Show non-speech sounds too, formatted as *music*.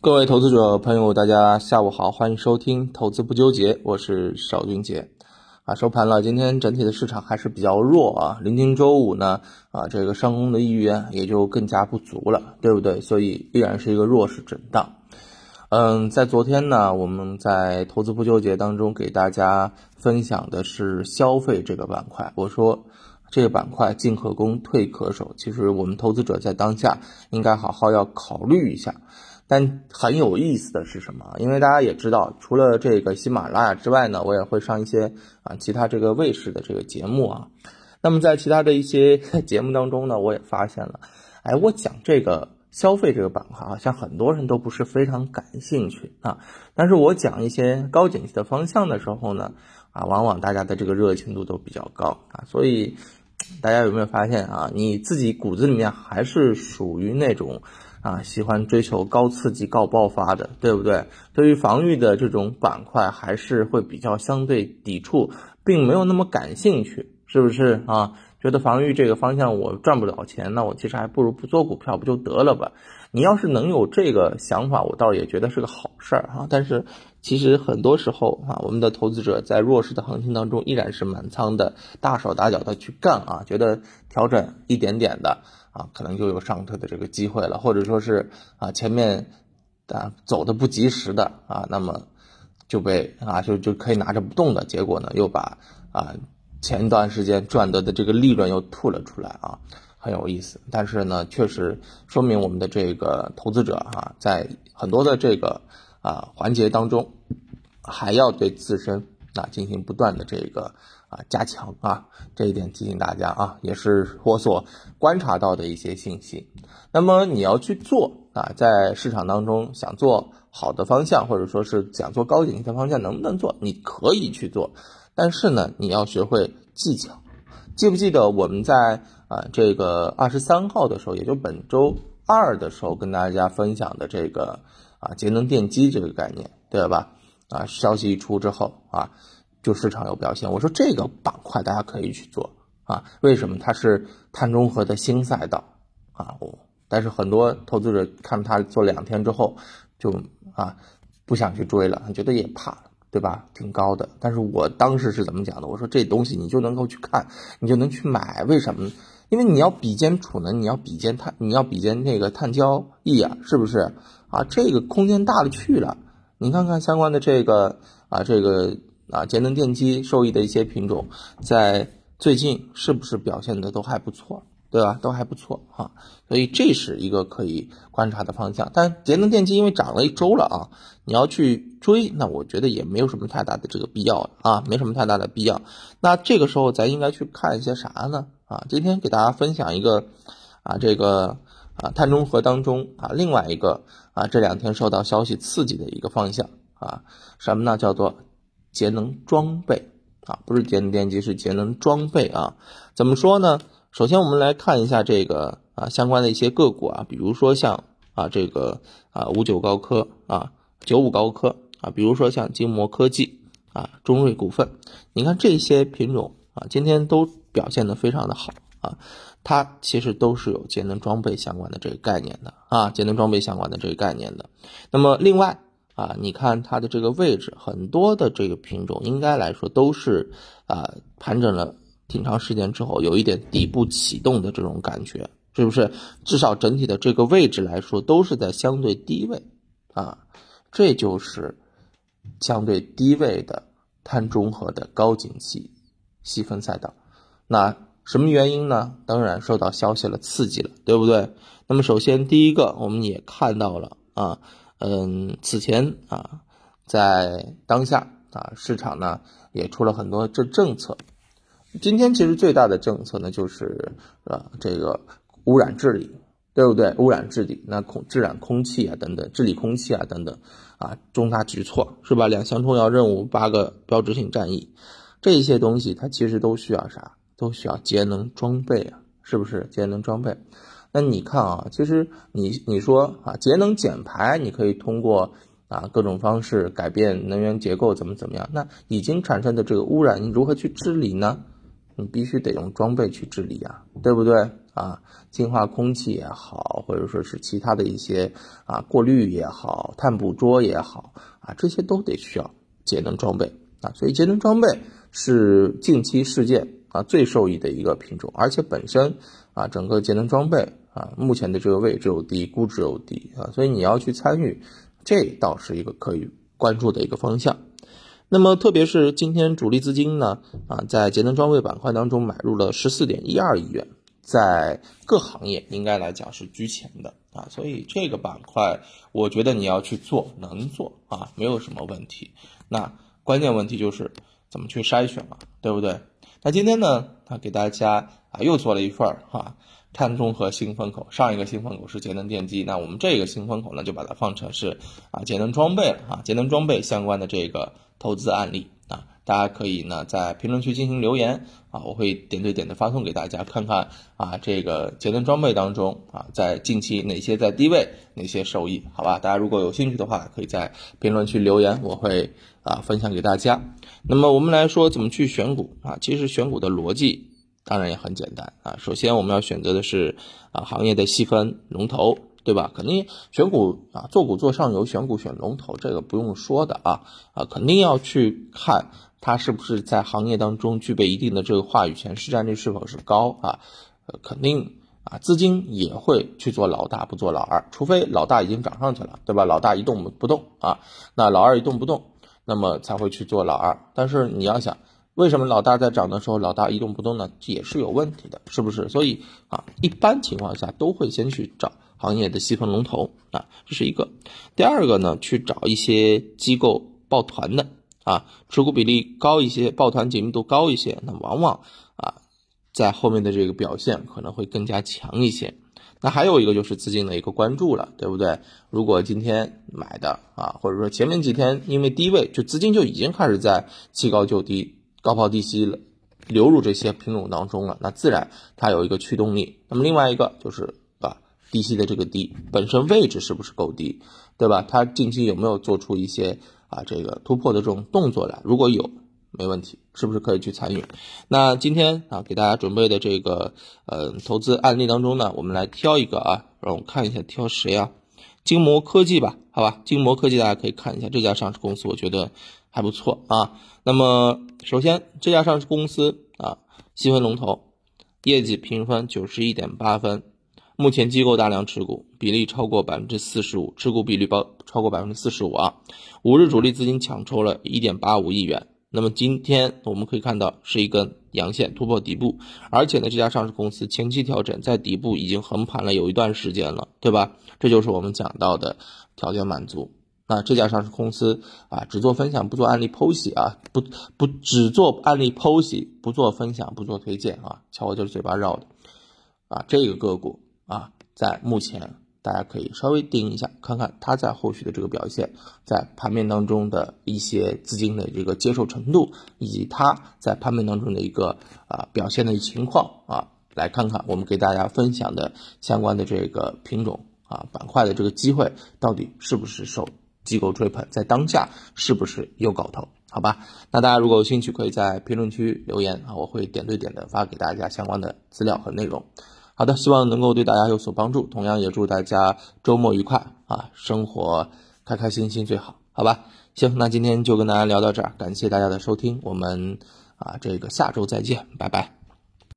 各位投资者朋友，大家下午好，欢迎收听《投资不纠结》，我是邵军杰。啊，收盘了，今天整体的市场还是比较弱啊。临近周五呢，啊，这个上攻的意愿也就更加不足了，对不对？所以依然是一个弱势震荡。嗯，在昨天呢，我们在《投资不纠结》当中给大家分享的是消费这个板块，我说这个板块进可攻，退可守。其实我们投资者在当下应该好好要考虑一下。但很有意思的是什么？因为大家也知道，除了这个喜马拉雅之外呢，我也会上一些啊其他这个卫视的这个节目啊。那么在其他的一些 *laughs* 节目当中呢，我也发现了，哎，我讲这个消费这个板块，好像很多人都不是非常感兴趣啊。但是我讲一些高景气的方向的时候呢，啊，往往大家的这个热情度都比较高啊。所以大家有没有发现啊？你自己骨子里面还是属于那种。啊，喜欢追求高刺激、高爆发的，对不对？对于防御的这种板块，还是会比较相对抵触，并没有那么感兴趣，是不是啊？觉得防御这个方向我赚不了钱，那我其实还不如不做股票不就得了吧？你要是能有这个想法，我倒也觉得是个好事儿啊。但是其实很多时候啊，我们的投资者在弱势的行情当中，依然是满仓的，大手大脚的去干啊，觉得调整一点点的。啊，可能就有上车的这个机会了，或者说是啊前面啊走的不及时的啊，那么就被啊就就可以拿着不动的，结果呢又把啊前一段时间赚得的这个利润又吐了出来啊，很有意思。但是呢，确实说明我们的这个投资者啊，在很多的这个啊环节当中，还要对自身啊进行不断的这个。啊，加强啊，这一点提醒大家啊，也是我所观察到的一些信息。那么你要去做啊，在市场当中想做好的方向，或者说是想做高景气的方向，能不能做？你可以去做，但是呢，你要学会技巧。记不记得我们在啊这个二十三号的时候，也就本周二的时候，跟大家分享的这个啊节能电机这个概念，对吧？啊，消息一出之后啊。就市场有表现，我说这个板块大家可以去做啊，为什么？它是碳中和的新赛道啊，我但是很多投资者看它做两天之后，就啊不想去追了，觉得也怕，对吧？挺高的。但是我当时是怎么讲的？我说这东西你就能够去看，你就能去买，为什么？因为你要比肩储能，你要比肩碳，你要比肩那个碳交易啊，是不是？啊，这个空间大了去了。你看看相关的这个啊，这个。啊，节能电机受益的一些品种，在最近是不是表现的都还不错，对吧？都还不错哈，所以这是一个可以观察的方向。但节能电机因为涨了一周了啊，你要去追，那我觉得也没有什么太大的这个必要啊，没什么太大的必要。那这个时候咱应该去看一些啥呢？啊，今天给大家分享一个啊，这个啊碳中和当中啊另外一个啊这两天受到消息刺激的一个方向啊，什么呢？叫做。节能装备啊，不是节能电机，是节能装备啊。怎么说呢？首先我们来看一下这个啊相关的一些个股啊，比如说像啊这个啊五九高科啊九五高科啊，比如说像金摩科技啊中瑞股份，你看这些品种啊今天都表现的非常的好啊，它其实都是有节能装备相关的这个概念的啊，节能装备相关的这个概念的。那么另外。啊，你看它的这个位置，很多的这个品种应该来说都是啊盘整了挺长时间之后，有一点底部启动的这种感觉，是不是？至少整体的这个位置来说都是在相对低位啊，这就是相对低位的碳中和的高景气细分赛道。那什么原因呢？当然受到消息了刺激了，对不对？那么首先第一个，我们也看到了啊。嗯，此前啊，在当下啊，市场呢也出了很多这政策。今天其实最大的政策呢，就是呃这个污染治理，对不对？污染治理，那空治染空气啊等等，治理空气啊等等啊，重大举措是吧？两项重要任务，八个标志性战役，这些东西它其实都需要啥？都需要节能装备啊，是不是？节能装备。那你看啊，其实你你说啊，节能减排，你可以通过啊各种方式改变能源结构，怎么怎么样？那已经产生的这个污染，你如何去治理呢？你必须得用装备去治理啊，对不对啊，净化空气也好，或者说是其他的一些啊过滤也好，碳捕捉也好啊，这些都得需要节能装备啊。所以节能装备是近期事件啊最受益的一个品种，而且本身啊整个节能装备啊目前的这个位置又低，估值又低啊，所以你要去参与，这倒是一个可以关注的一个方向。那么，特别是今天主力资金呢，啊，在节能装备板块当中买入了十四点一二亿元，在各行业应该来讲是居前的啊，所以这个板块，我觉得你要去做，能做啊，没有什么问题。那关键问题就是怎么去筛选嘛，对不对？那今天呢，啊，给大家啊又做了一份儿哈。碳中和新风口，上一个新风口是节能电机，那我们这个新风口呢，就把它放成是啊节能装备了啊，节能装备相关的这个投资案例啊，大家可以呢在评论区进行留言啊，我会点对点的发送给大家看看啊，这个节能装备当中啊，在近期哪些在低位，哪些受益，好吧？大家如果有兴趣的话，可以在评论区留言，我会啊分享给大家。那么我们来说怎么去选股啊？其实选股的逻辑。当然也很简单啊，首先我们要选择的是啊行业的细分龙头，对吧？肯定选股啊，做股做上游，选股选龙头，这个不用说的啊啊，肯定要去看它是不是在行业当中具备一定的这个话语权，市占率是否是高啊？呃，肯定啊，资金也会去做老大，不做老二，除非老大已经涨上去了，对吧？老大一动不动啊，那老二一动不动，那么才会去做老二。但是你要想。为什么老大在涨的时候，老大一动不动呢？也是有问题的，是不是？所以啊，一般情况下都会先去找行业的细分龙头啊，这是一个。第二个呢，去找一些机构抱团的啊，持股比例高一些，抱团紧密度高一些，那往往啊，在后面的这个表现可能会更加强一些。那还有一个就是资金的一个关注了，对不对？如果今天买的啊，或者说前面几天因为低位，就资金就已经开始在弃高就低。高抛低吸了，流入这些品种当中了，那自然它有一个驱动力。那么另外一个就是啊，低吸的这个低本身位置是不是够低，对吧？它近期有没有做出一些啊这个突破的这种动作来？如果有，没问题，是不是可以去参与？那今天啊给大家准备的这个呃投资案例当中呢，我们来挑一个啊，让我看一下挑谁啊？精膜科技吧，好吧，精膜科技大家可以看一下这家上市公司，我觉得。还不错啊。那么，首先这家上市公司啊，细分龙头，业绩评分九十一点八分，目前机构大量持股，比例超过百分之四十五，持股比例包超过百分之四十五啊。五日主力资金抢筹了一点八五亿元。那么今天我们可以看到是一根阳线突破底部，而且呢，这家上市公司前期调整在底部已经横盘了有一段时间了，对吧？这就是我们讲到的条件满足。那这家上市公司啊，只做分享不做案例剖析啊，不不只做案例剖析，不做分享不做推荐啊，瞧我就是嘴巴绕的啊，这个个股啊，在目前大家可以稍微盯一下，看看它在后续的这个表现，在盘面当中的一些资金的这个接受程度，以及它在盘面当中的一个啊表现的情况啊，来看看我们给大家分享的相关的这个品种啊板块的这个机会到底是不是受。机构追捧在当下是不是有搞头？好吧，那大家如果有兴趣，可以在评论区留言啊，我会点对点的发给大家相关的资料和内容。好的，希望能够对大家有所帮助，同样也祝大家周末愉快啊，生活开开心心最好，好吧？行，那今天就跟大家聊到这儿，感谢大家的收听，我们啊这个下周再见，拜拜。